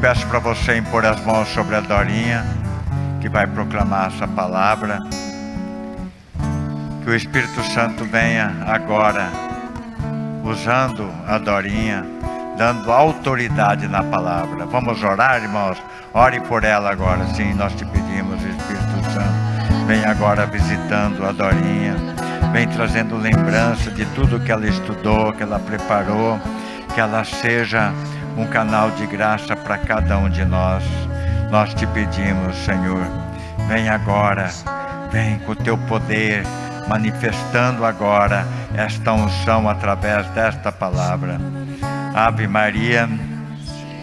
peço para você impor as mãos sobre a Dorinha, que vai proclamar essa palavra. Que o Espírito Santo venha agora, usando a Dorinha, dando autoridade na palavra. Vamos orar, irmãos? Ore por ela agora, sim, nós te pedimos, Espírito Santo. Vem agora visitando a Dorinha, vem trazendo lembrança de tudo que ela estudou, que ela preparou, que ela seja um canal de graça para cada um de nós. Nós te pedimos, Senhor, vem agora, vem com o teu poder, manifestando agora esta unção através desta palavra. Ave Maria,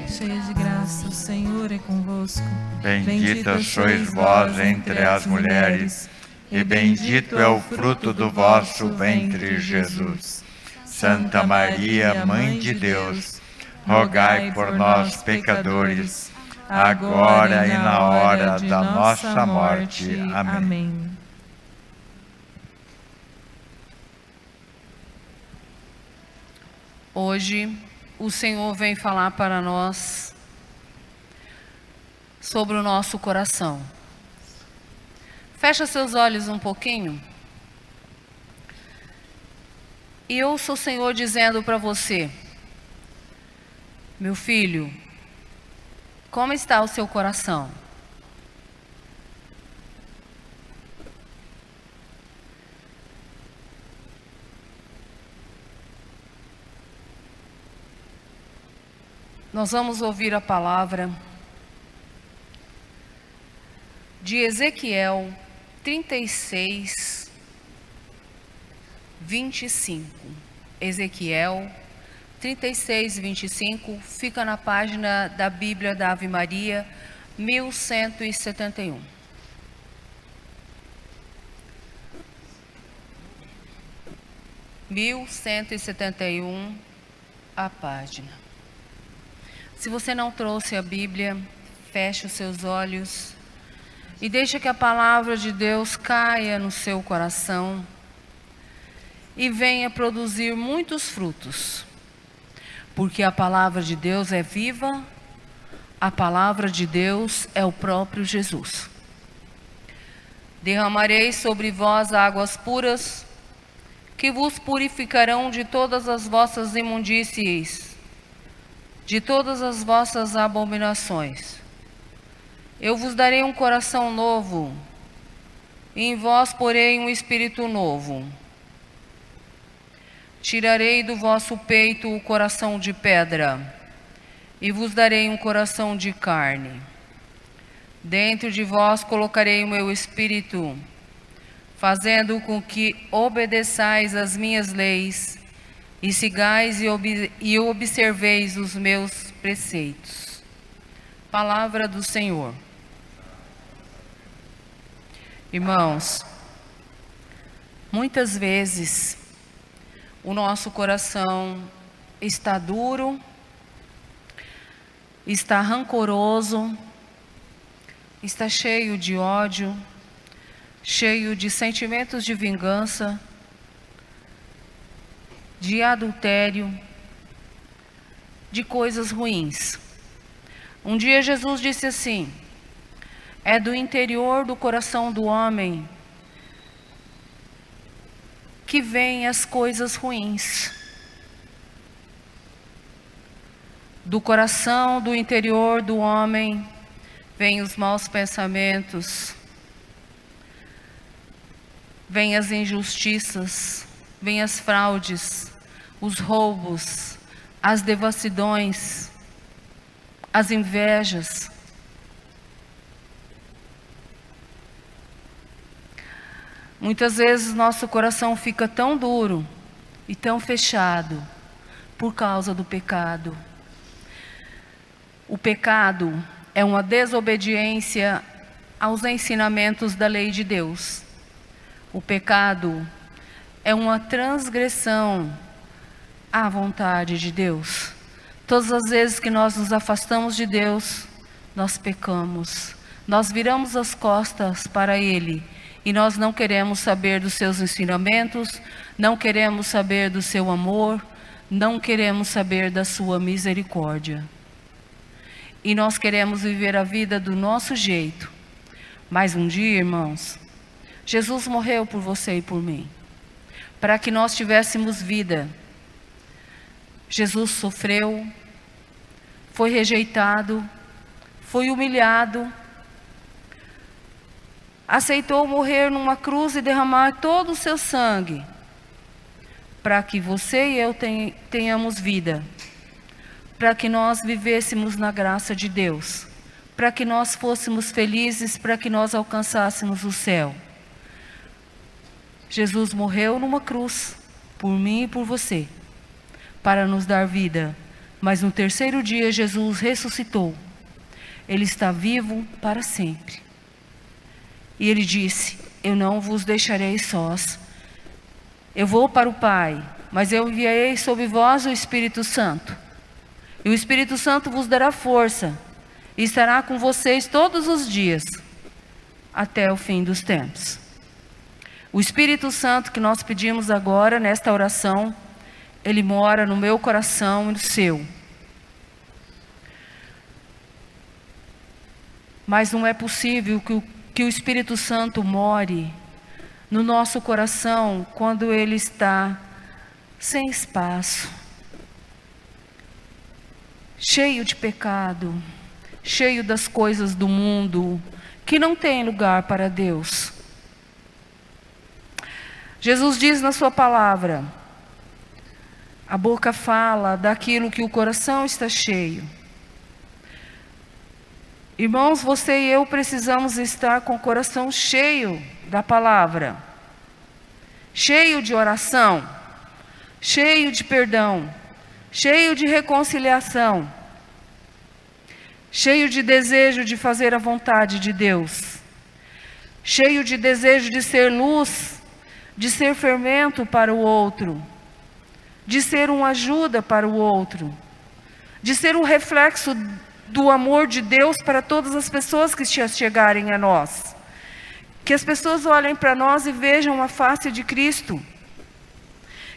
cheia de graça, o Senhor é convosco. Bendita sois vós entre as mulheres, e bendito é o fruto do vosso ventre, Jesus. Santa Maria, Mãe de Deus, rogai por nós, pecadores, agora e na hora da nossa morte. Amém. Hoje, o Senhor vem falar para nós sobre o nosso coração. Fecha seus olhos um pouquinho. E ouça o Senhor dizendo para você: Meu filho, como está o seu coração? Nós vamos ouvir a palavra de Ezequiel 36, 25. Ezequiel 36, 25 fica na página da Bíblia da Ave Maria, 1171. Mil cento e setenta e um a página. Se você não trouxe a Bíblia, feche os seus olhos e deixe que a palavra de Deus caia no seu coração e venha produzir muitos frutos. Porque a palavra de Deus é viva, a palavra de Deus é o próprio Jesus. Derramarei sobre vós águas puras, que vos purificarão de todas as vossas imundícies de todas as vossas abominações. Eu vos darei um coração novo, e em vós porei um espírito novo. Tirarei do vosso peito o coração de pedra, e vos darei um coração de carne. Dentro de vós colocarei o meu espírito, fazendo com que obedeçais as minhas leis e sigais e, ob e observeis os meus preceitos. Palavra do Senhor. Irmãos, muitas vezes o nosso coração está duro, está rancoroso, está cheio de ódio, cheio de sentimentos de vingança de adultério, de coisas ruins. Um dia Jesus disse assim: É do interior do coração do homem que vêm as coisas ruins. Do coração, do interior do homem, vêm os maus pensamentos, vêm as injustiças, vêm as fraudes, os roubos, as devassidões, as invejas. Muitas vezes nosso coração fica tão duro e tão fechado por causa do pecado. O pecado é uma desobediência aos ensinamentos da lei de Deus. O pecado é uma transgressão à vontade de Deus. Todas as vezes que nós nos afastamos de Deus, nós pecamos. Nós viramos as costas para Ele e nós não queremos saber dos seus ensinamentos, não queremos saber do seu amor, não queremos saber da sua misericórdia. e nós queremos viver a vida do nosso jeito. Mas um dia, irmãos, Jesus morreu por você e por mim, para que nós tivéssemos vida. Jesus sofreu, foi rejeitado, foi humilhado, aceitou morrer numa cruz e derramar todo o seu sangue, para que você e eu tenhamos vida, para que nós vivêssemos na graça de Deus, para que nós fôssemos felizes, para que nós alcançássemos o céu. Jesus morreu numa cruz, por mim e por você, para nos dar vida. Mas no terceiro dia Jesus ressuscitou. Ele está vivo para sempre. E ele disse: Eu não vos deixarei sós. Eu vou para o Pai, mas eu enviarei sobre vós o Espírito Santo. E o Espírito Santo vos dará força e estará com vocês todos os dias, até o fim dos tempos. O Espírito Santo que nós pedimos agora nesta oração, ele mora no meu coração e no seu. Mas não é possível que o, que o Espírito Santo more no nosso coração quando ele está sem espaço, cheio de pecado, cheio das coisas do mundo, que não tem lugar para Deus. Jesus diz na Sua palavra: a boca fala daquilo que o coração está cheio. Irmãos, você e eu precisamos estar com o coração cheio da palavra, cheio de oração, cheio de perdão, cheio de reconciliação, cheio de desejo de fazer a vontade de Deus, cheio de desejo de ser luz de ser fermento para o outro, de ser uma ajuda para o outro, de ser um reflexo do amor de Deus para todas as pessoas que chegarem a nós. Que as pessoas olhem para nós e vejam a face de Cristo.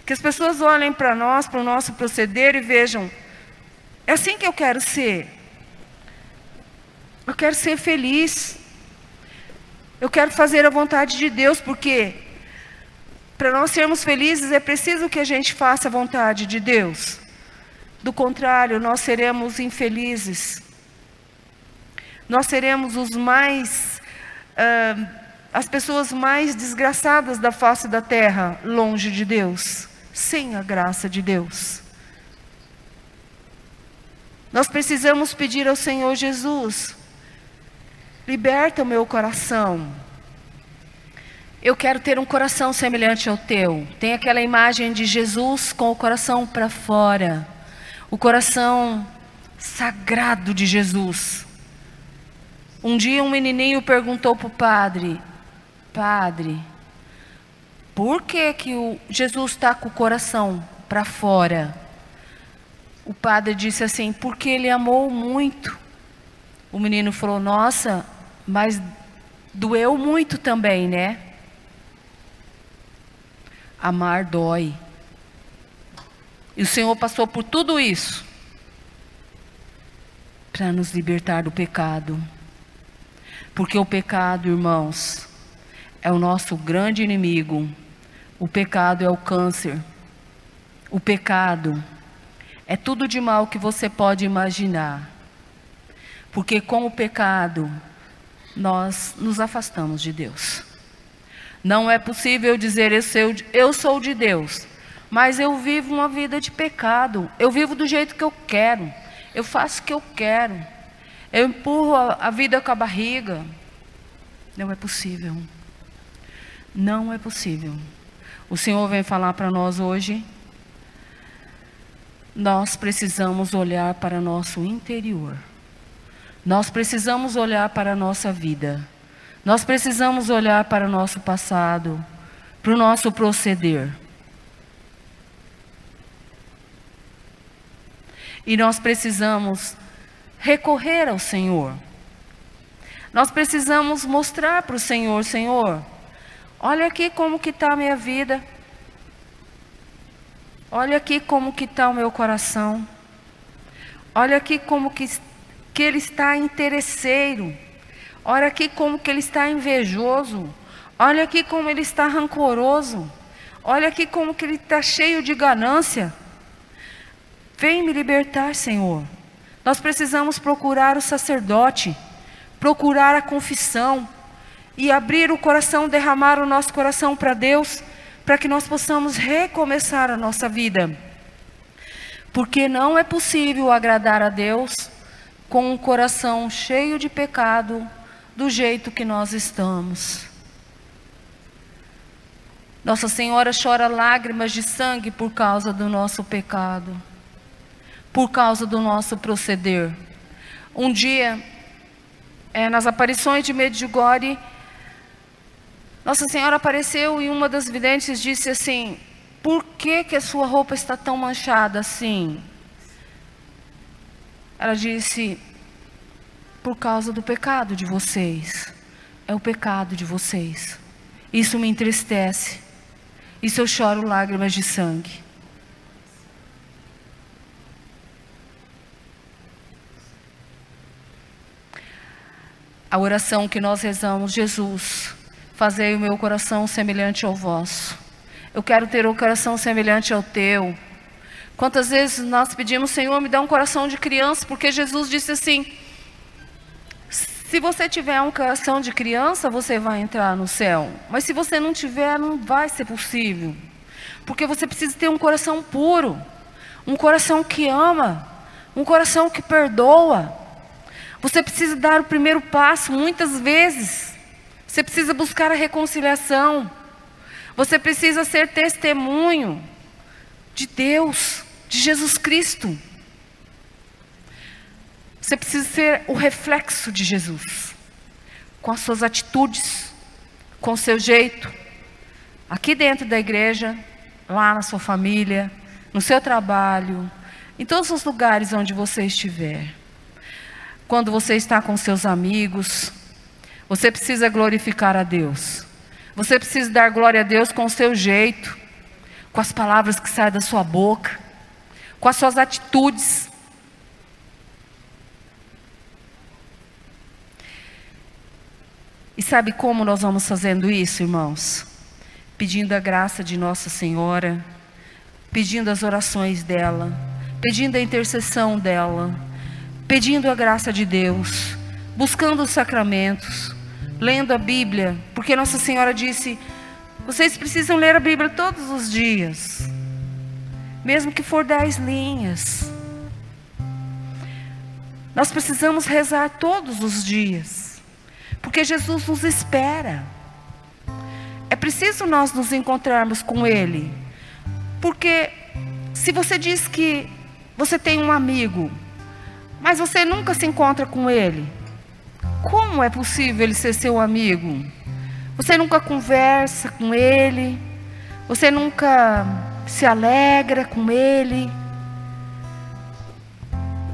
Que as pessoas olhem para nós, para o nosso proceder e vejam: é assim que eu quero ser. Eu quero ser feliz. Eu quero fazer a vontade de Deus, porque para nós sermos felizes é preciso que a gente faça a vontade de Deus. Do contrário, nós seremos infelizes. Nós seremos os mais, uh, as pessoas mais desgraçadas da face da terra, longe de Deus, sem a graça de Deus. Nós precisamos pedir ao Senhor Jesus: liberta o meu coração eu quero ter um coração semelhante ao teu. Tem aquela imagem de Jesus com o coração para fora, o coração sagrado de Jesus. Um dia um menininho perguntou para o padre: Padre, por que, que o Jesus está com o coração para fora? O padre disse assim: Porque ele amou muito. O menino falou: Nossa, mas doeu muito também, né? Amar dói. E o Senhor passou por tudo isso para nos libertar do pecado. Porque o pecado, irmãos, é o nosso grande inimigo. O pecado é o câncer. O pecado é tudo de mal que você pode imaginar. Porque com o pecado, nós nos afastamos de Deus. Não é possível dizer eu sou, de Deus, mas eu vivo uma vida de pecado. Eu vivo do jeito que eu quero. Eu faço o que eu quero. Eu empurro a, vida com a barriga. Não é possível. Não é possível. O Senhor vem falar para nós hoje. Nós precisamos olhar para nosso interior. Nós precisamos olhar para a nossa vida. Nós precisamos olhar para o nosso passado, para o nosso proceder. E nós precisamos recorrer ao Senhor. Nós precisamos mostrar para o Senhor, Senhor, olha aqui como que está a minha vida. Olha aqui como que está o meu coração. Olha aqui como que que ele está interesseiro. Olha aqui como que ele está invejoso. Olha aqui como ele está rancoroso. Olha aqui como que ele está cheio de ganância. Vem me libertar, Senhor. Nós precisamos procurar o sacerdote, procurar a confissão e abrir o coração, derramar o nosso coração para Deus, para que nós possamos recomeçar a nossa vida. Porque não é possível agradar a Deus com um coração cheio de pecado, do jeito que nós estamos. Nossa Senhora chora lágrimas de sangue por causa do nosso pecado, por causa do nosso proceder. Um dia, é, nas aparições de Medjugorje, Nossa Senhora apareceu e uma das videntes disse assim: Por que, que a sua roupa está tão manchada assim? Ela disse: Por causa do pecado de vocês. É o pecado de vocês. Isso me entristece. Isso eu choro lágrimas de sangue. A oração que nós rezamos, Jesus, fazei o meu coração semelhante ao vosso. Eu quero ter um coração semelhante ao teu. Quantas vezes nós pedimos, Senhor, me dá um coração de criança, porque Jesus disse assim: se você tiver um coração de criança, você vai entrar no céu. Mas se você não tiver, não vai ser possível. Porque você precisa ter um coração puro, um coração que ama, um coração que perdoa. Você precisa dar o primeiro passo muitas vezes. Você precisa buscar a reconciliação. Você precisa ser testemunho de Deus, de Jesus Cristo. Você precisa ser o reflexo de Jesus, com as suas atitudes, com o seu jeito, aqui dentro da igreja, lá na sua família, no seu trabalho, em todos os lugares onde você estiver. Quando você está com seus amigos, você precisa glorificar a Deus. Você precisa dar glória a Deus com o seu jeito, com as palavras que saem da sua boca, com as suas atitudes. E sabe como nós vamos fazendo isso, irmãos? Pedindo a graça de Nossa Senhora, pedindo as orações dela, pedindo a intercessão dela, pedindo a graça de Deus, buscando os sacramentos, lendo a Bíblia, porque Nossa Senhora disse: vocês precisam ler a Bíblia todos os dias, mesmo que for dez linhas. Nós precisamos rezar todos os dias. Porque Jesus nos espera. É preciso nós nos encontrarmos com Ele. Porque se você diz que você tem um amigo, mas você nunca se encontra com ele, como é possível ele ser seu amigo? Você nunca conversa com ele, você nunca se alegra com ele.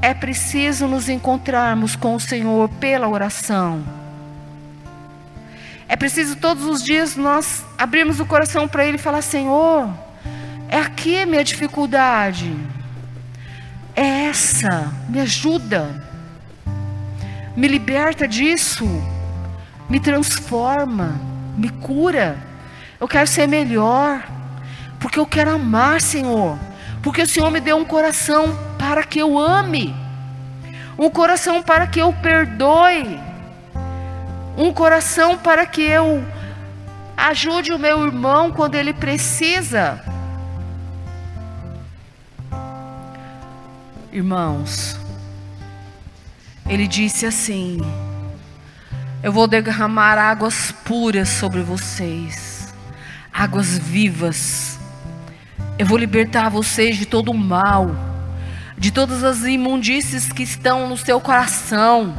É preciso nos encontrarmos com o Senhor pela oração. É preciso todos os dias nós abrirmos o coração para Ele e falar: Senhor, é aqui minha dificuldade, é essa, me ajuda, me liberta disso, me transforma, me cura. Eu quero ser melhor, porque eu quero amar, Senhor, porque o Senhor me deu um coração para que eu ame, um coração para que eu perdoe. Um coração para que eu ajude o meu irmão quando ele precisa. Irmãos, ele disse assim: Eu vou derramar águas puras sobre vocês, águas vivas. Eu vou libertar vocês de todo o mal, de todas as imundícies que estão no seu coração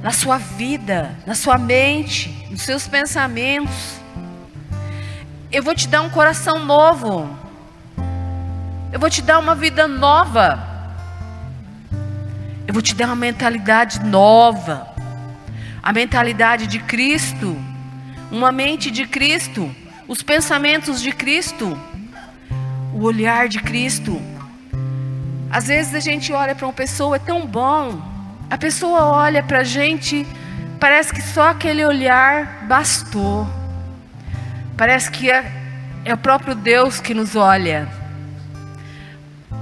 na sua vida, na sua mente, nos seus pensamentos. Eu vou te dar um coração novo. Eu vou te dar uma vida nova. Eu vou te dar uma mentalidade nova. A mentalidade de Cristo. Uma mente de Cristo. Os pensamentos de Cristo. O olhar de Cristo. Às vezes a gente olha para uma pessoa, é tão bom A pessoa olha para a gente, parece que só aquele olhar bastou. Parece que é, é o próprio Deus que nos olha.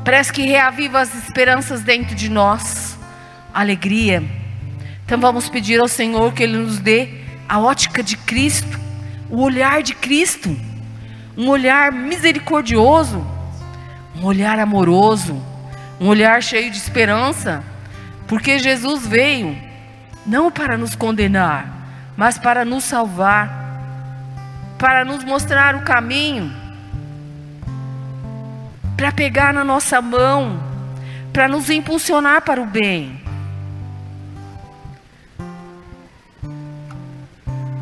Parece que reaviva as esperanças dentro de nós, alegria. Então vamos pedir ao Senhor que Ele nos dê a ótica de Cristo, o olhar de Cristo, um olhar misericordioso, um olhar amoroso, um olhar cheio de esperança, porque Jesus veio não para nos condenar, mas para nos salvar, para nos mostrar o caminho para pegar na nossa mão, para nos impulsionar para o bem.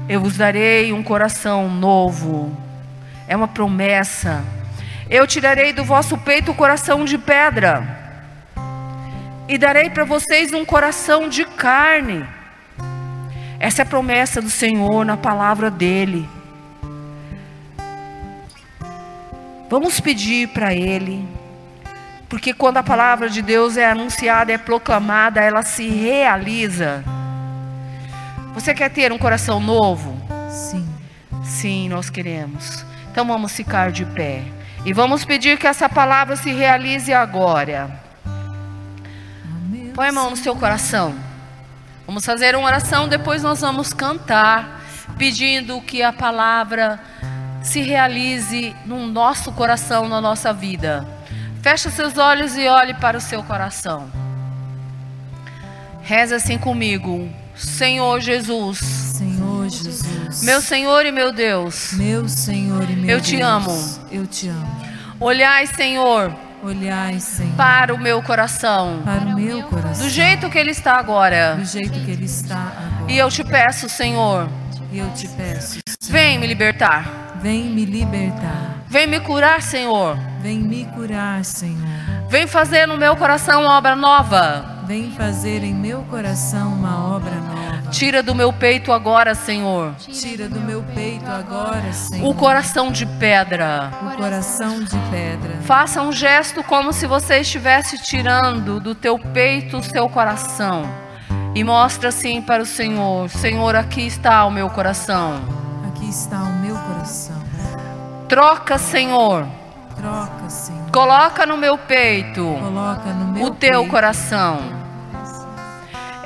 Eu vos darei um coração novo, é uma promessa. Eu tirarei do vosso peito o coração de pedra, e darei para vocês um coração de carne. Essa é a promessa do Senhor na palavra dEle. Vamos pedir para Ele, porque quando a palavra de Deus é anunciada, é proclamada, ela se realiza. Você quer ter um coração novo? Sim. Sim, nós queremos. Então vamos ficar de pé e vamos pedir que essa palavra se realize agora. Põe a mão no seu coração. Vamos fazer uma oração, depois nós vamos cantar, pedindo que a palavra se realize no nosso coração, na nossa vida. Feche seus olhos e olhe para o seu coração. Reza assim comigo. Senhor Jesus. Senhor Jesus. Meu Senhor e meu Deus. Meu Senhor e meu Eu te Deus, amo. Eu te amo. Olhai, Senhor, Olhai, Senhor, para o meu coração. para o meu coração. Do jeito que ele está agora. do jeito que ele está agora. E eu te peço, Senhor, eu te peço, vem me libertar. vem me libertar. Vem me curar, Senhor. Vem me curar, Senhor. Vem fazer no meu coração uma obra nova. Vem fazer em meu coração uma obra nova. Tira do meu peito agora, Senhor, Tira do meu peito agora, Senhor, o coração de pedra. o coração de pedra. Faça um gesto como se você estivesse tirando do teu peito o seu coração. E mostra assim para o Senhor: Senhor, aqui está o meu coração. Aqui está o meu coração. Troca, Senhor. Troca, Senhor. Coloca no meu peito Coloca no meu o teu peito. coração.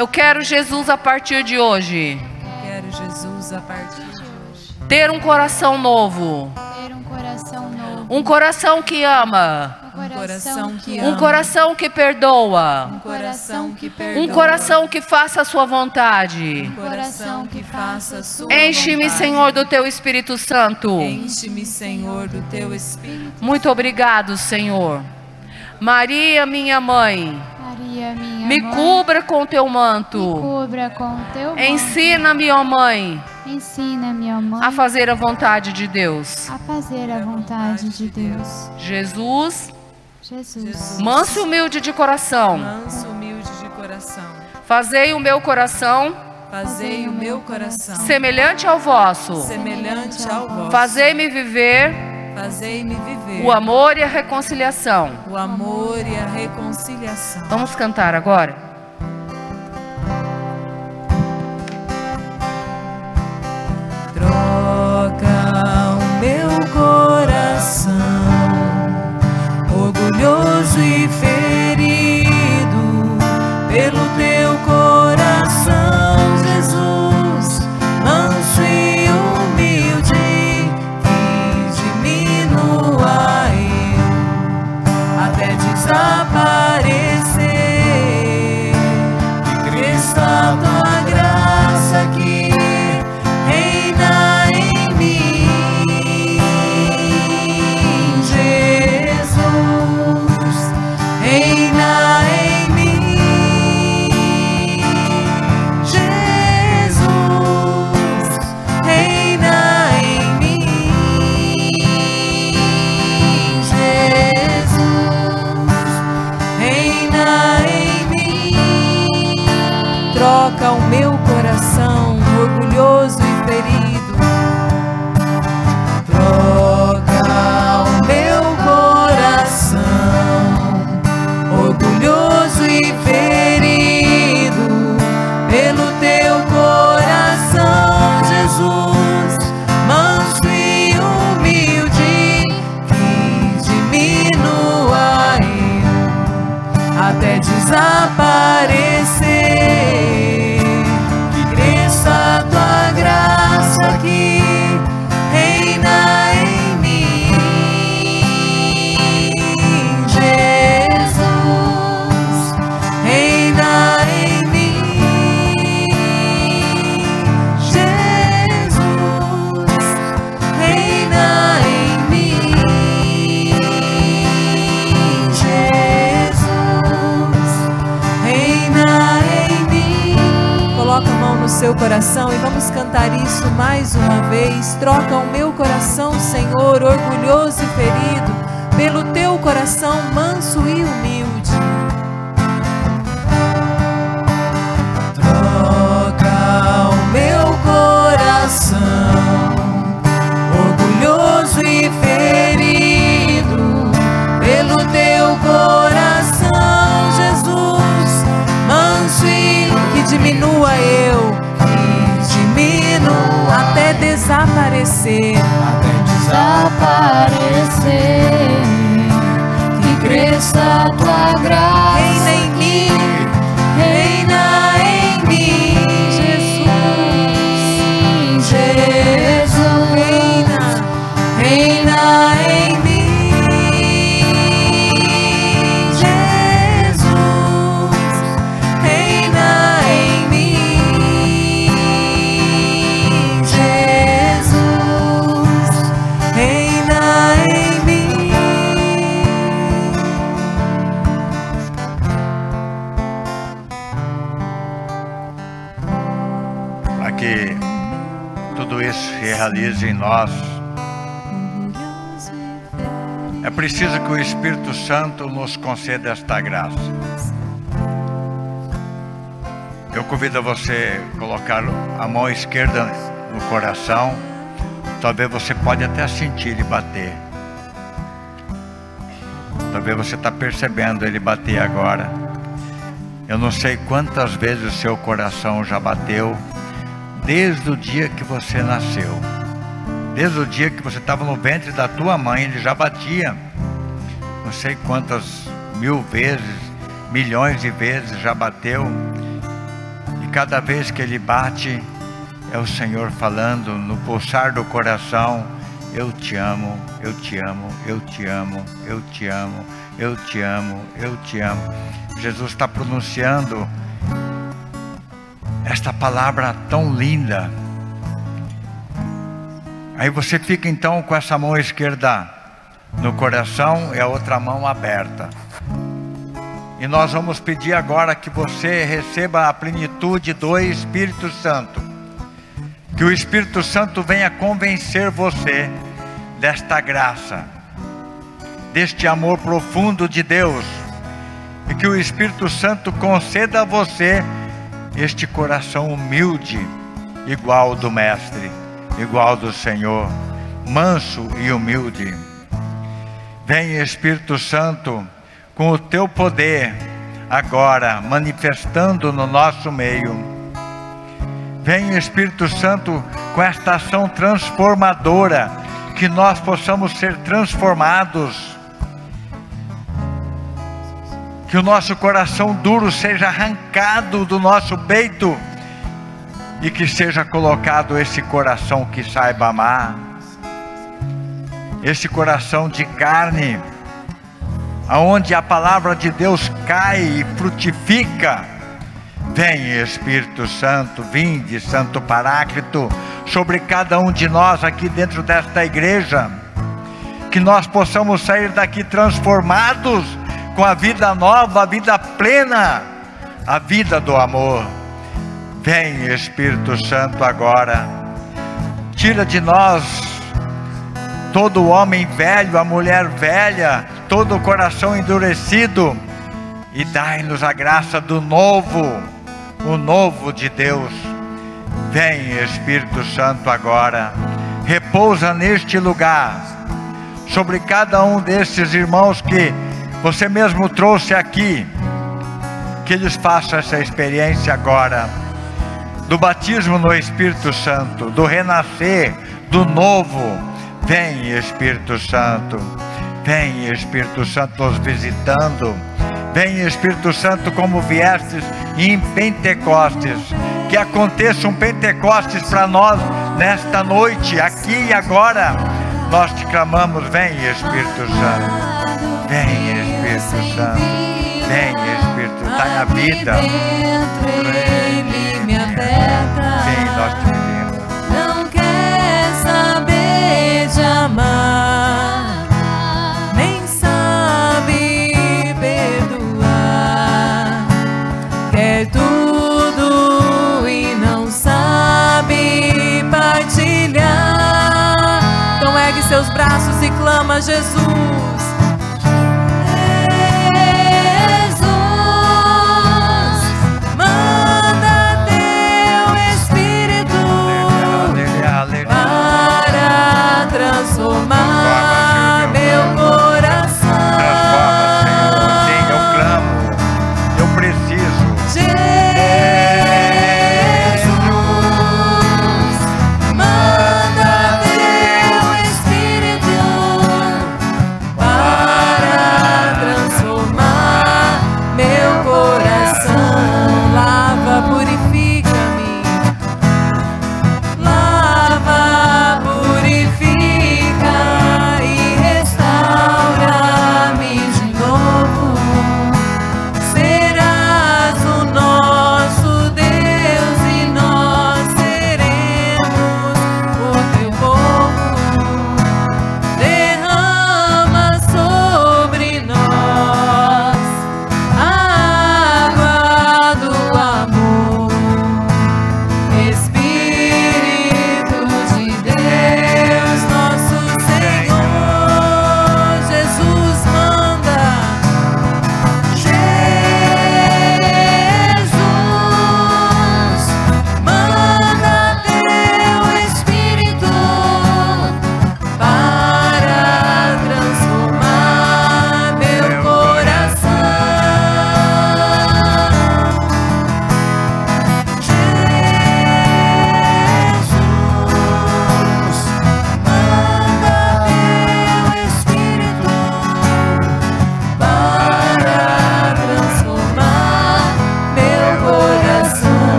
Eu quero Jesus a partir de hoje Quero Jesus a partir de hoje. ter um coração novo, ter um coração novo, um coração que ama, um coração que um ama. coração que perdoa, Um coração que perdoa. um coração que faça a sua vontade. Um coração que faça a sua Enche-me. Senhor, do teu Espírito Santo. Enche-me, Senhor, do teu Espírito. Muito obrigado, Senhor. Maria, minha mãe, Maria, minha me mãe, cubra com teu me manto. cubra com o teu manto. Ensina-me, ó mãe, Ensina-me, ó mãe, a fazer a vontade de Deus. a fazer a vontade de Deus. Jesus, Jesus, manso e humilde de coração, Manso, humilde de coração. fazei o meu coração Fazei o meu coração semelhante ao vosso. semelhante ao vosso. Fazei-me viver Fazei-me viver o amor e a reconciliação. o amor e a reconciliação. Vamos cantar agora? Troca o meu coração, orgulhoso e ferido, nós. É preciso que o Espírito Santo nos conceda esta graça. Eu convido você a colocar a mão esquerda no coração. Talvez você pode até sentir ele bater. Talvez você está percebendo ele bater agora. Eu não sei quantas vezes o seu coração já bateu desde o dia que você nasceu. Desde o dia que você estava no ventre da tua mãe, ele já batia. Não sei quantas mil vezes, milhões de vezes já bateu. E cada vez que ele bate, é o Senhor falando no pulsar do coração: Eu te amo, eu te amo, eu te amo, eu te amo, eu te amo, eu te amo. Jesus está pronunciando esta palavra tão linda. Aí você fica então com essa mão esquerda no coração e a outra mão aberta. E nós vamos pedir agora que você receba a plenitude do Espírito Santo. Que o Espírito Santo venha convencer você desta graça, deste amor profundo de Deus. E que o Espírito Santo conceda a você este coração humilde, igual do Mestre, igual do Senhor, manso e humilde. Vem Espírito Santo com o teu poder agora manifestando no nosso meio. Vem Espírito Santo com esta ação transformadora, que nós possamos ser transformados que o nosso coração duro seja arrancado do nosso peito e que seja colocado esse coração que saiba amar, esse coração de carne, aonde a palavra de Deus cai e frutifica. Vem Espírito Santo, vinde Santo Paráclito sobre cada um de nós aqui dentro desta igreja, que nós possamos sair daqui transformados com a vida nova, a vida plena, a vida do amor. Vem, Espírito Santo, agora. Tira de nós todo homem velho, a mulher velha, todo o coração endurecido e dai-nos a graça do novo, o novo de Deus. Vem, Espírito Santo, agora. Repousa neste lugar sobre cada um desses irmãos que você mesmo trouxe aqui, que eles façam essa experiência agora. Do batismo no Espírito Santo, do renascer, do novo. Vem, Espírito Santo. Vem, Espírito Santo, nos visitando. Vem, Espírito Santo, como viestes em Pentecostes. Que aconteça um Pentecostes para nós nesta noite, aqui e agora. Nós te clamamos, vem, Espírito Santo. Vem, Espírito Santo. Vem, Espírito, dá a vida. Ele me aperta. Sim, nós te pedimos. Não quer saber de amar, nem sabe perdoar. Quer tudo e não sabe partilhar. Então ergue seus braços e clama. Jesus,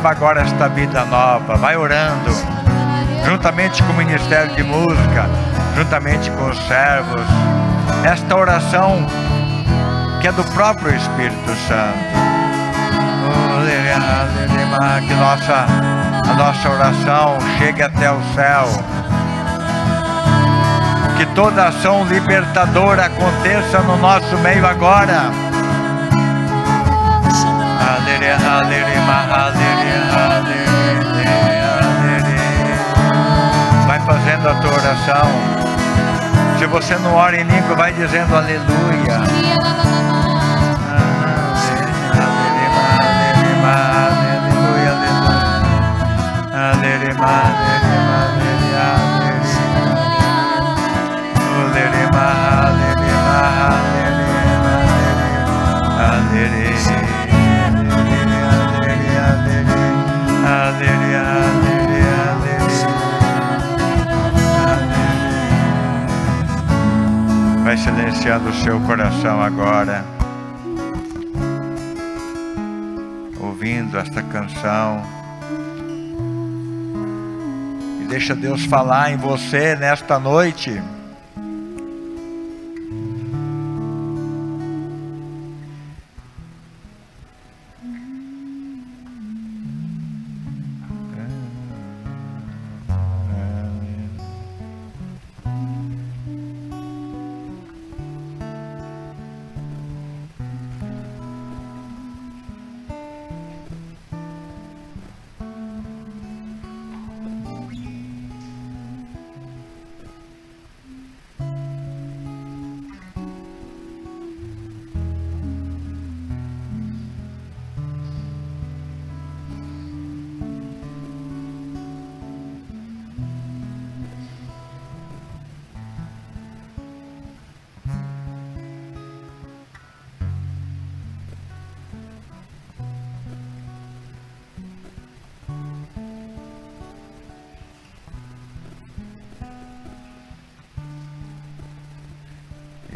Receba agora esta vida nova. Vai orando, juntamente com o Ministério de Música, juntamente com os servos. Esta oração que é do próprio Espírito Santo. Que nossa, a nossa oração chegue até o céu. Que toda ação libertadora aconteça no nosso meio agora. Aleluia, aleluia, aleluia, fazendo a tua oração. Se você não ora em língua, vai dizendo aleluia. Vai silenciando o seu coração agora. ouvindo esta canção. E deixa Deus falar em você nesta noite.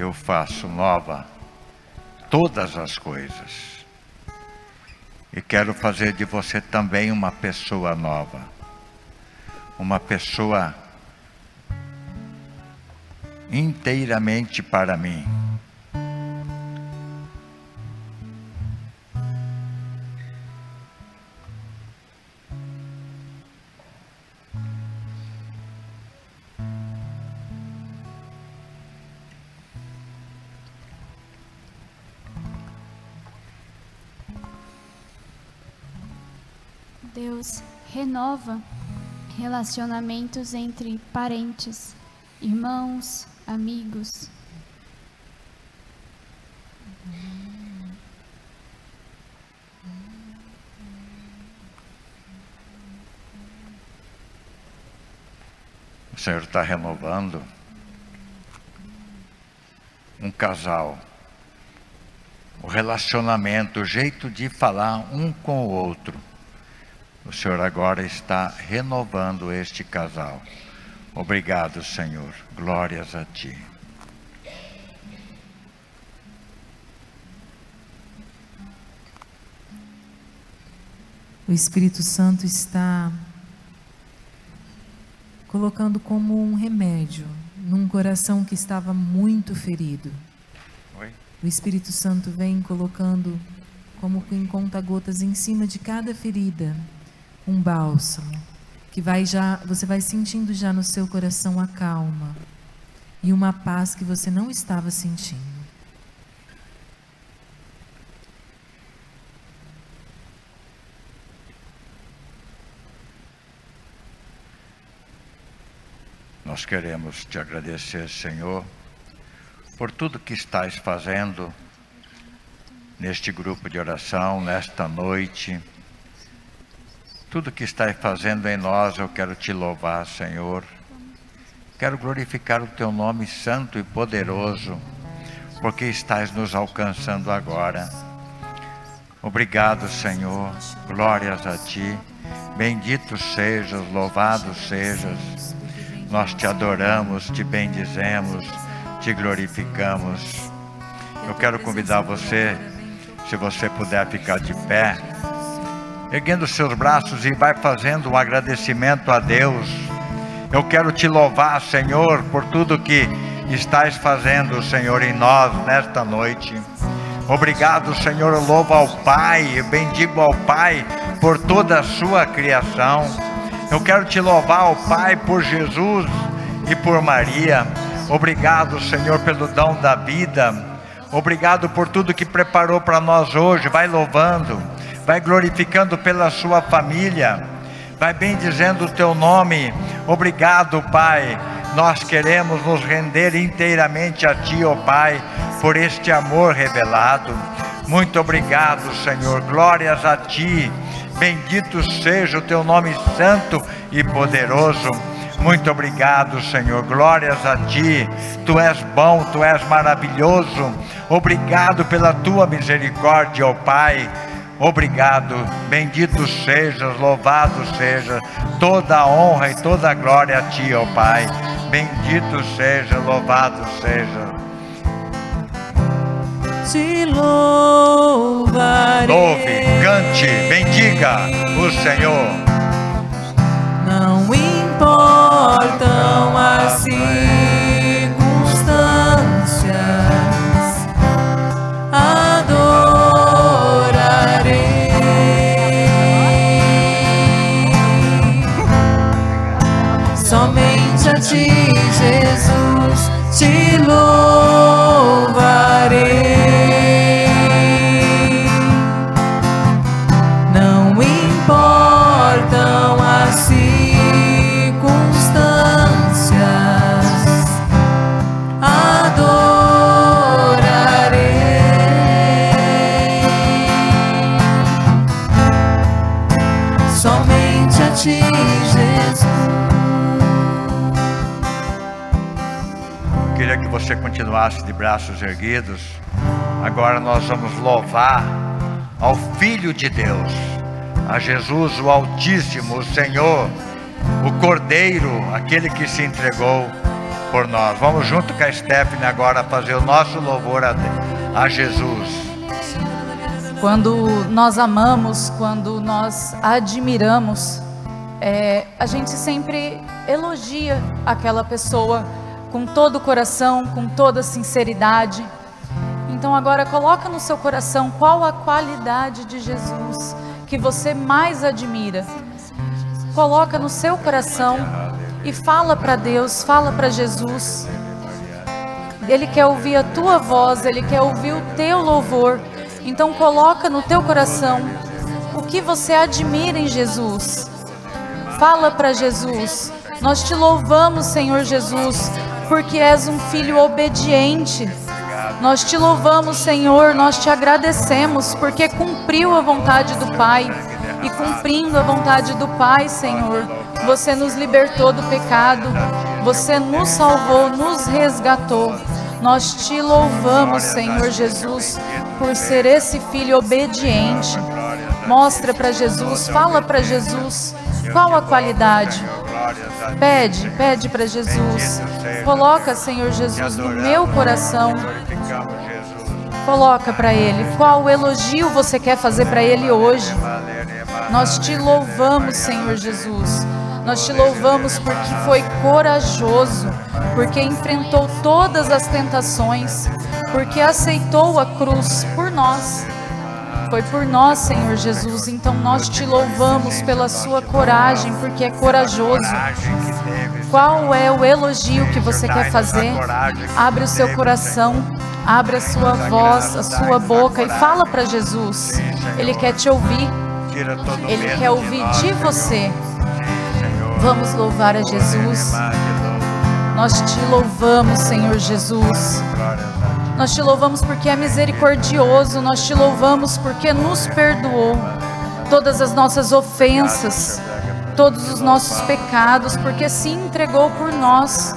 Eu faço nova todas as coisas. E quero fazer de você também uma pessoa nova. Uma pessoa inteiramente para mim. Relacionamentos entre parentes, irmãos, amigos. O Senhor está renovando um casal, o relacionamento, o jeito de falar um com o outro. O Senhor agora está renovando este casal. Obrigado, Senhor. Glórias a Ti. O Espírito Santo está colocando como um remédio num coração que estava muito ferido. Oi? O Espírito Santo vem colocando como em conta-gotas em cima de cada ferida um bálsamo que vai já, você vai sentindo já no seu coração a calma e uma paz que você não estava sentindo. Nós queremos te agradecer, Senhor, por tudo que estás fazendo neste grupo de oração, nesta noite. Tudo que estás fazendo em nós, eu quero te louvar, Senhor. Quero glorificar o teu nome santo e poderoso, porque estás nos alcançando agora. Obrigado, Senhor. Glórias a ti. Bendito sejas, louvado sejas. Nós te adoramos, te bendizemos, te glorificamos. Eu quero convidar você, se você puder ficar de pé, erguendo seus braços e vai fazendo um agradecimento a Deus. Eu quero te louvar, Senhor, por tudo que estás fazendo, Senhor, em nós nesta noite. Obrigado, Senhor. Eu louvo ao Pai, eu bendigo ao Pai por toda a sua criação. Eu quero te louvar ao Pai por Jesus e por Maria. Obrigado, Senhor, pelo dom da vida. Obrigado por tudo que preparou para nós hoje. Vai louvando, vai glorificando pela sua família. Vai bendizendo o teu nome. Obrigado, Pai. Nós queremos nos render inteiramente a Ti, ó Pai, por este amor revelado. Muito obrigado, Senhor. Glórias a Ti. Bendito seja o Teu nome santo e poderoso. Muito obrigado, Senhor. Glórias a Ti. Tu és bom, Tu és maravilhoso. Obrigado pela Tua misericórdia, ó Pai. Obrigado, bendito sejas, louvado seja, toda a honra e toda a glória a Ti, ó Pai. Bendito seja, louvado seja. Te louvarei. Louve, cante, bendiga o Senhor. Não importam as circunstâncias, Jesus, te você continuasse de braços erguidos. Agora nós vamos louvar ao Filho de Deus, a Jesus, o Altíssimo, o Senhor, o Cordeiro, aquele que se entregou. por nós. Vamos junto com a Stephanie agora fazer o nosso louvor a, a Jesus. Quando nós amamos, quando nós admiramos, é, a gente sempre elogia aquela pessoa com todo o coração, com toda sinceridade. Então agora coloca no seu coração qual a qualidade de Jesus que você mais admira. Coloca no seu coração e fala para Deus, fala para Jesus. Ele quer ouvir a tua voz, ele quer ouvir o teu louvor. Então coloca no teu coração o que você admira em Jesus. Fala para Jesus. Nós te louvamos, Senhor Jesus, porque és um filho obediente. Nós te louvamos, Senhor, nós te agradecemos porque cumpriu a vontade do Pai. E cumprindo a vontade do Pai, Senhor, você nos libertou do pecado, você nos salvou, nos resgatou. Nós te louvamos, Senhor Jesus, por ser esse filho obediente. Mostra para Jesus, fala para Jesus qual a qualidade. Pede, pede para Jesus. Coloca, Senhor Jesus, no meu coração. Coloca para Ele. Qual elogio você quer fazer para Ele hoje? Nós te louvamos, Senhor Jesus. Nós te louvamos porque foi corajoso, porque enfrentou todas as tentações, porque aceitou a cruz por nós. Foi por nós, Senhor Jesus. Então nós te louvamos pela sua coragem, porque é corajoso. Qual é o elogio que você quer fazer? Abre o seu coração, abre a sua voz, a sua boca e fala para Jesus. Ele quer te ouvir. Ele quer ouvir de você. Vamos louvar a Jesus. Nós te louvamos, Senhor Jesus. Nós te louvamos porque é misericordioso, nós te louvamos porque nos perdoou todas as nossas ofensas, todos os nossos pecados, porque se entregou por nós.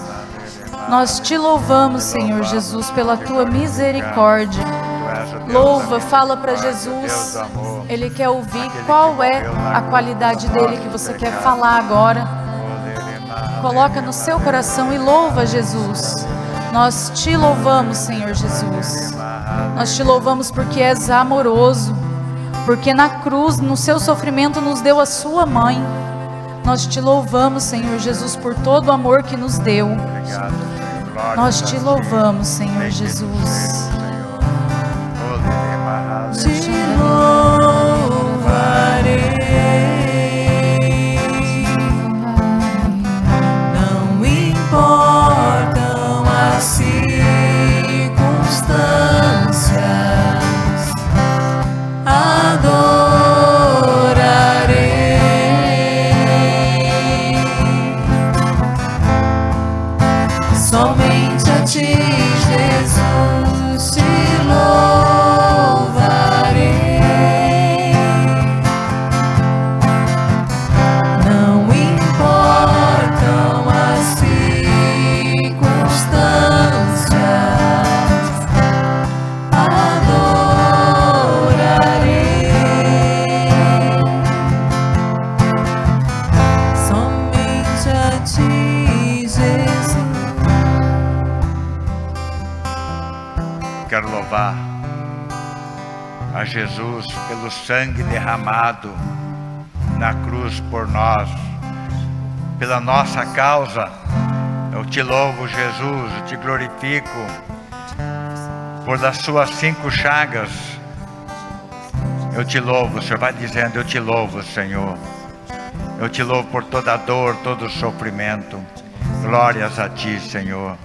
Nós te louvamos, Senhor Jesus, pela tua misericórdia. Louva, fala para Jesus. Ele quer ouvir qual é a qualidade dele que você quer falar agora. Coloca no seu coração e louva Jesus. Nós te louvamos, Senhor Jesus. Nós te louvamos porque és amoroso, porque na cruz, no seu sofrimento, nos deu a sua mãe. Nós te louvamos, Senhor Jesus, por todo o amor que nos deu. Nós te louvamos, Senhor Jesus. Te sangue derramado na cruz por nós, pela nossa causa. Eu te louvo, Jesus, eu te glorifico por das suas cinco chagas. Eu te louvo, o Senhor vai dizendo: Eu te louvo, Senhor. Eu te louvo por toda a dor, todo o sofrimento. Glórias a ti, Senhor.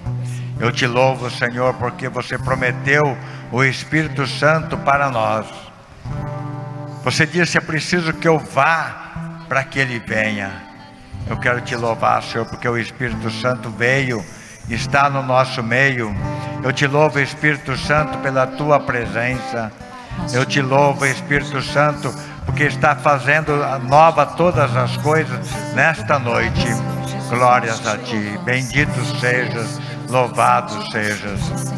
Eu te louvo, Senhor, porque você prometeu o Espírito Santo para nós. Você disse: é preciso que eu vá para que ele venha. Eu quero te louvar, Senhor, porque o Espírito Santo veio, está no nosso meio. Eu te louvo, Espírito Santo, pela tua presença. Eu te louvo, Espírito Santo, porque está fazendo nova todas as coisas nesta noite. Glórias a ti. Bendito sejas, louvado sejas.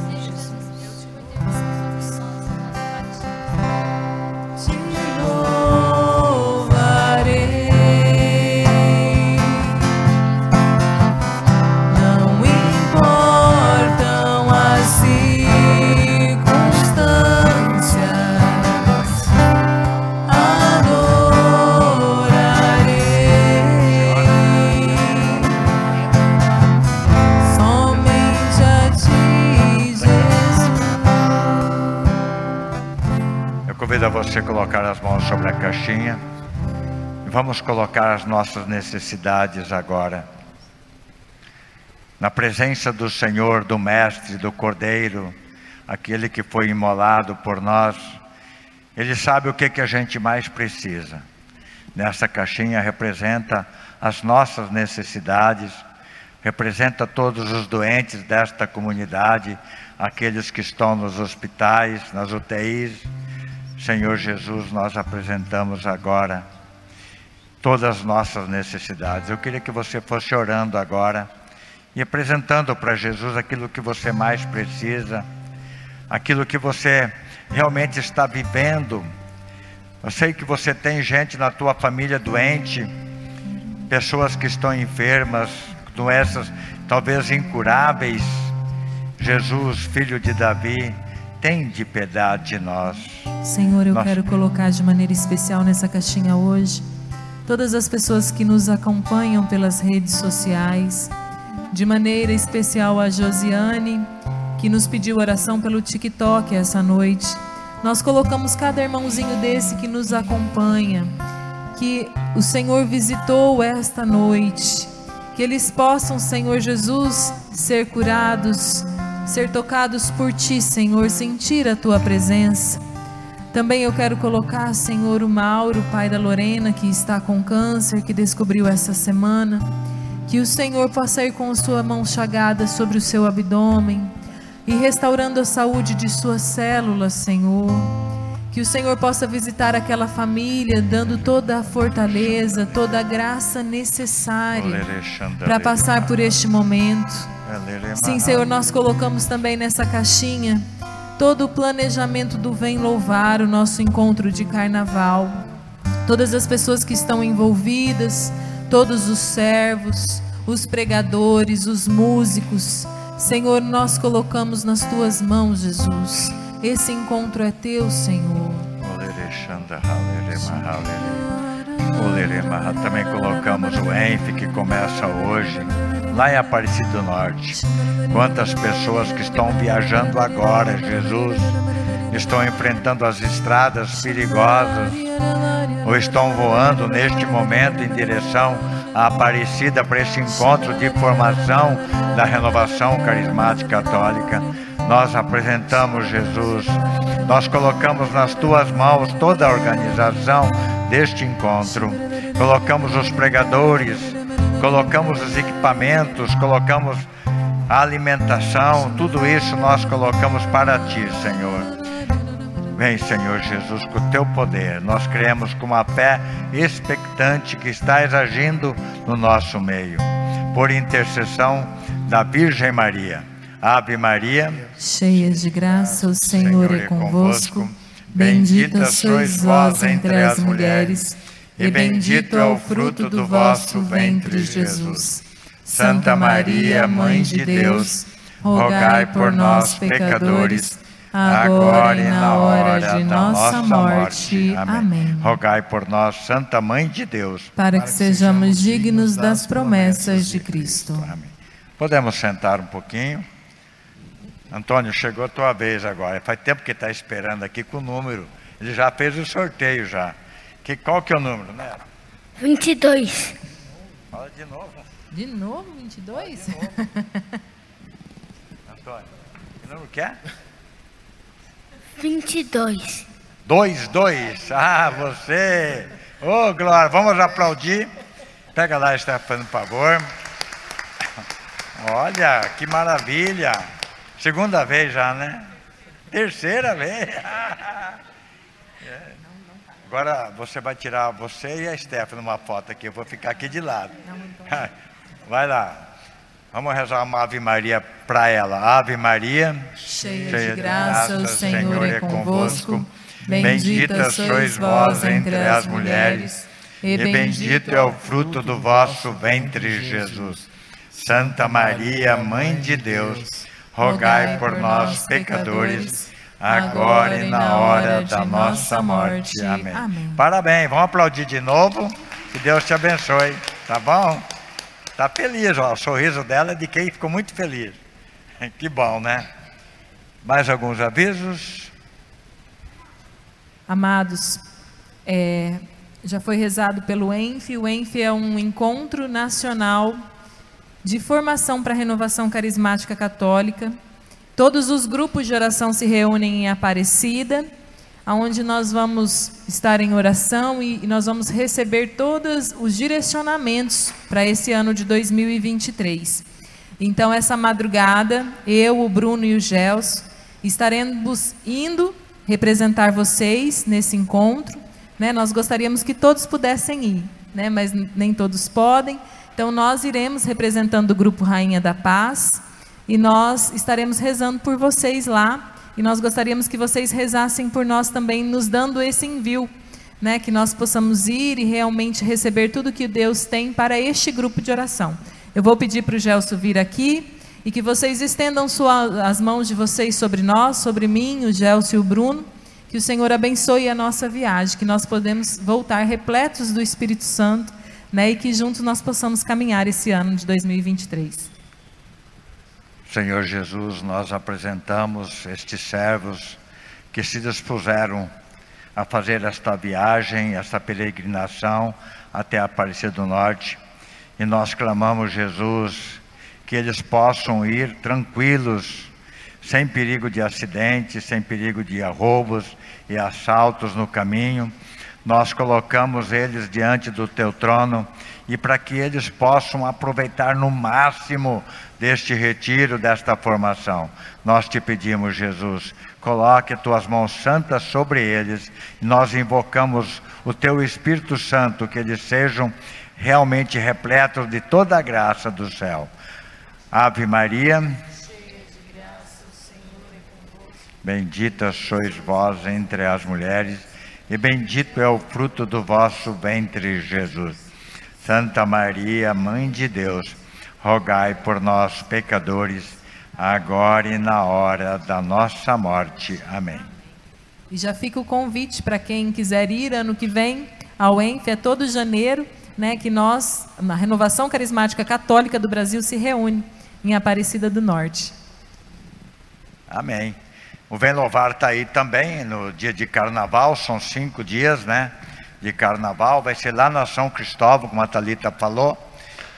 Colocar as mãos sobre a caixinha. Vamos colocar as nossas necessidades agora. Na presença do Senhor, do Mestre, do Cordeiro, aquele que foi imolado por nós, Ele sabe o que, que a gente mais precisa. Nessa caixinha representa as nossas necessidades, representa todos os doentes desta comunidade, aqueles que estão nos hospitais, nas UTIs. Senhor Jesus, nós apresentamos agora todas as nossas necessidades. Eu queria que você fosse orando agora e apresentando para Jesus aquilo que você mais precisa, aquilo que você realmente está vivendo. Eu sei que você tem gente na tua família doente, pessoas que estão enfermas, doenças talvez incuráveis. Jesus, filho de Davi, tem de piedade de nós. Senhor, eu Nós- quero colocar de maneira especial nessa caixinha hoje todas as pessoas que nos acompanham pelas redes sociais, de maneira especial a Josiane, que nos pediu oração pelo TikTok essa noite. Nós colocamos cada irmãozinho desse que nos acompanha, que o Senhor visitou esta noite, que eles possam, Senhor Jesus, ser curados, ser tocados por Ti, Senhor, sentir a Tua presença. Também eu quero colocar, Senhor, o Mauro, pai da Lorena, que está com câncer, que descobriu essa semana. Que o Senhor possa ir com a sua mão chagada sobre o seu abdômen e restaurando a saúde de suas células, Senhor. Que o Senhor possa visitar aquela família, dando toda a fortaleza, toda a graça necessária para passar por este momento. Sim, Senhor, nós colocamos também nessa caixinha todo o planejamento do Vem Louvar, o nosso encontro de carnaval. Todas as pessoas que estão envolvidas, todos os servos, os pregadores, os músicos. Senhor, nós colocamos nas tuas mãos, Jesus. Esse encontro é teu, Senhor. Também colocamos o ENF que começa hoje, lá em Aparecido do Norte. Quantas pessoas que estão viajando agora, Jesus, estão enfrentando as estradas perigosas, ou estão voando neste momento em direção à Aparecida para esse encontro de formação da renovação carismática católica. Nós apresentamos Jesus, nós colocamos nas tuas mãos toda a organização deste encontro, colocamos os pregadores, colocamos os equipamentos, colocamos a alimentação, tudo isso nós colocamos para ti, Senhor. Vem, Senhor Jesus, com o teu poder. Nós cremos com uma fé expectante que estás agindo no nosso meio. Por intercessão da Virgem Maria. Ave Maria, Cheia de graça, o Senhor é convosco. Bendita sois vós entre as mulheres, e bendito é o fruto do vosso ventre, Jesus. Santa Maria, Mãe de Deus, rogai por nós, pecadores, agora e na hora de nossa morte. Amém. Rogai por nós, Santa Mãe de Deus. Para que sejamos dignos das promessas de Cristo. Amém. Podemos sentar um pouquinho? Antônio, chegou a tua vez agora. Faz tempo que está esperando aqui com o número. Ele já fez o sorteio já. Que, qual que é o número, né? 22. Fala de novo, De novo, 22? Antônio. Que número que é? 22. Dois, dois. Ah, você. Ô, Glória, vamos aplaudir. Pega lá, Stefano, por favor. Olha, que maravilha. Segunda vez já, né? Terceira vez. É. Agora você vai tirar você e a Stephanie numa foto aqui. Eu vou ficar aqui de lado. Vai lá. Vamos rezar uma Ave Maria para ela. Ave Maria, Cheia de graça, o Senhor é convosco. Bendita sois vós entre as mulheres, e bendito é o fruto do vosso ventre, Jesus. Santa Maria, Mãe de Deus, rogai por nós, pecadores, agora e na hora da nossa morte. Amém. Amém. Parabéns, vamos aplaudir de novo. Que Deus te abençoe, tá bom? Tá feliz, ó. O sorriso dela é de quem ficou muito feliz. Que bom, né? Mais alguns avisos? Amados, é, já foi rezado pelo ENF. O ENF é um encontro nacional de formação para a renovação carismática católica. Todos os grupos de oração se reúnem em Aparecida, onde nós vamos estar em oração e, e nós vamos receber todos os direcionamentos para esse ano de 2023. Então, essa madrugada, eu, o Bruno e o Gels estaremos indo representar vocês nesse encontro. Né? Nós gostaríamos que todos pudessem ir, né? mas nem todos podem. Então, nós iremos representando o Grupo Rainha da Paz e nós estaremos rezando por vocês lá. E nós gostaríamos que vocês rezassem por nós também, nos dando esse envio, né? que nós possamos ir e realmente receber tudo que Deus tem para este grupo de oração. Eu vou pedir para o Gelson vir aqui e que vocês estendam sua, as mãos de vocês sobre nós, sobre mim, o Gelson e o Bruno. Que o Senhor abençoe a nossa viagem, que nós podemos voltar repletos do Espírito Santo né, e que juntos nós possamos caminhar esse ano de 2023. Senhor Jesus, nós apresentamos estes servos que se dispuseram a fazer esta viagem, esta peregrinação até a Aparecida do Norte. E nós clamamos, Jesus, que eles possam ir tranquilos, sem perigo de acidentes, sem perigo de roubos e assaltos no caminho nós colocamos eles diante do teu trono e para que eles possam aproveitar no máximo deste retiro, desta formação. Nós te pedimos, Jesus, coloque tuas mãos santas sobre eles. Nós invocamos o teu Espírito Santo, que eles sejam realmente repletos de toda a graça do céu. Ave Maria. Bendita sois vós entre as mulheres e bendito é o fruto do vosso ventre, Jesus. Santa Maria, Mãe de Deus, rogai por nós, pecadores, agora e na hora da nossa morte. Amém. E já fica o convite para quem quiser ir ano que vem ao ENF, é todo janeiro, né, que nós, na Renovação Carismática Católica do Brasil, se reúne em Aparecida do Norte. Amém. O Vem Louvar está aí também no dia de carnaval, são cinco dias, né? De carnaval, vai ser lá na São Cristóvão, como a Thalita falou,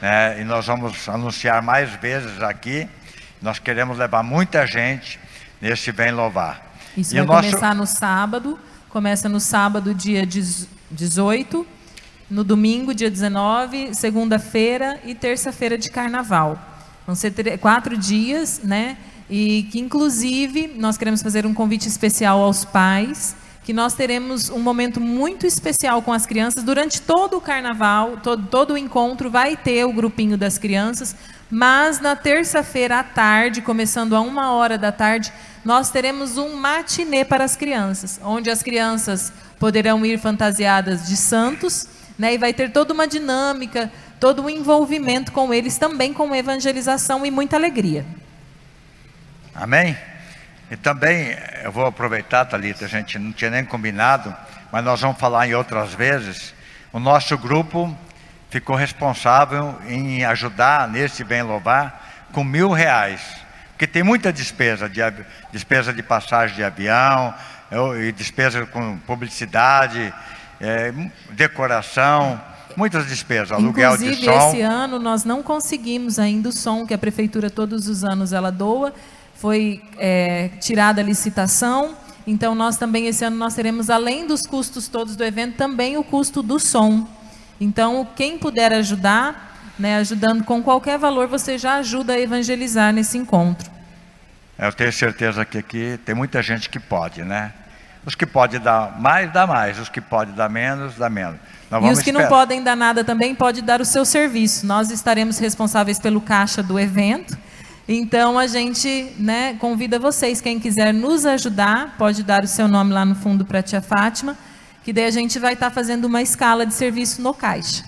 né? E nós vamos anunciar mais vezes aqui. Nós queremos levar muita gente nesse Vem Louvar. Isso e vai nosso... começar no sábado, começa no sábado, dia 18, no domingo, dia 19, segunda-feira e terça-feira de carnaval. Vão ser quatro dias, né? E que, inclusive, nós queremos fazer um convite especial aos pais, que nós teremos um momento muito especial com as crianças. Durante todo o carnaval, todo, todo o encontro, vai ter o grupinho das crianças, mas na terça-feira à tarde, começando a uma hora da tarde, nós teremos um matinê para as crianças, onde as crianças poderão ir fantasiadas de santos, né, e vai ter toda uma dinâmica, todo um envolvimento com eles, também com evangelização e muita alegria. Amém? E também, eu vou aproveitar, Thalita, a gente não tinha nem combinado, mas nós vamos falar em outras vezes. O nosso grupo ficou responsável em ajudar nesse Bem Louvar com mil reais. Porque tem muita despesa, de, despesa de passagem de avião, e despesa com publicidade, é, decoração, muitas despesas, aluguel Inclusive, de som. esse ano nós não conseguimos ainda o som que a prefeitura todos os anos ela doa foi é, tirada a licitação. Então nós também esse ano nós teremos além dos custos todos do evento também o custo do som. Então quem puder ajudar, né, ajudando com qualquer valor, você já ajuda a evangelizar nesse encontro. Eu tenho certeza que aqui tem muita gente que pode, né? Os que podem dar mais, dá mais. Os que podem dar menos, dá menos. e os que esperar. não podem dar nada também, pode dar o seu serviço. Nós estaremos responsáveis pelo caixa do evento. Então a gente né, convida vocês, quem quiser nos ajudar, pode dar o seu nome lá no fundo para a tia Fátima, que daí a gente vai estar tá fazendo uma escala de serviço no caixa.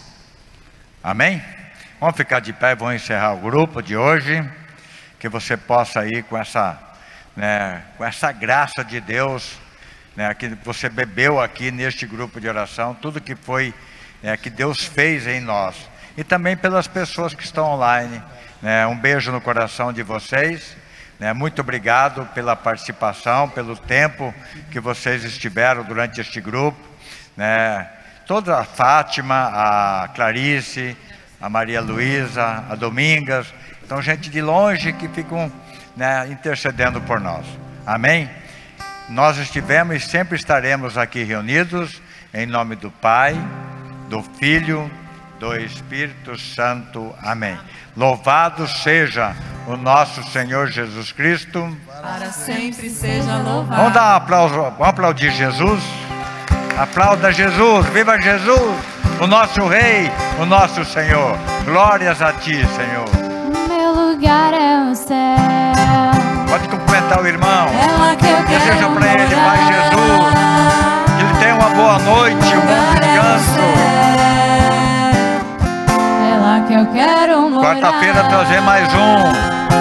Amém? Vamos ficar de pé, vamos encerrar o grupo de hoje. Que você possa ir com essa, né, com essa graça de Deus, né, que você bebeu aqui neste grupo de oração, tudo que foi, né, que Deus fez em nós. E também pelas pessoas que estão online? Um beijo no coração de vocês. Né? Muito obrigado pela participação, pelo tempo que vocês estiveram durante este grupo. Né? Toda a Fátima, a Clarice, a Maria Luísa, a Domingas. Então, gente de longe que ficam né, intercedendo por nós. Amém? Nós estivemos e sempre estaremos aqui reunidos em nome do Pai, do Filho, do Espírito Santo. Amém. Louvado seja o nosso Senhor Jesus Cristo. Para sempre seja louvado. Vamos dar um aplauso, vamos aplaudir Jesus. Aplauda Jesus, viva Jesus, o nosso Rei, o nosso Senhor. Glórias a Ti, Senhor. Meu lugar é o céu. Pode cumprimentar o irmão. É lá que eu quero Quarta-feira trazer mais um.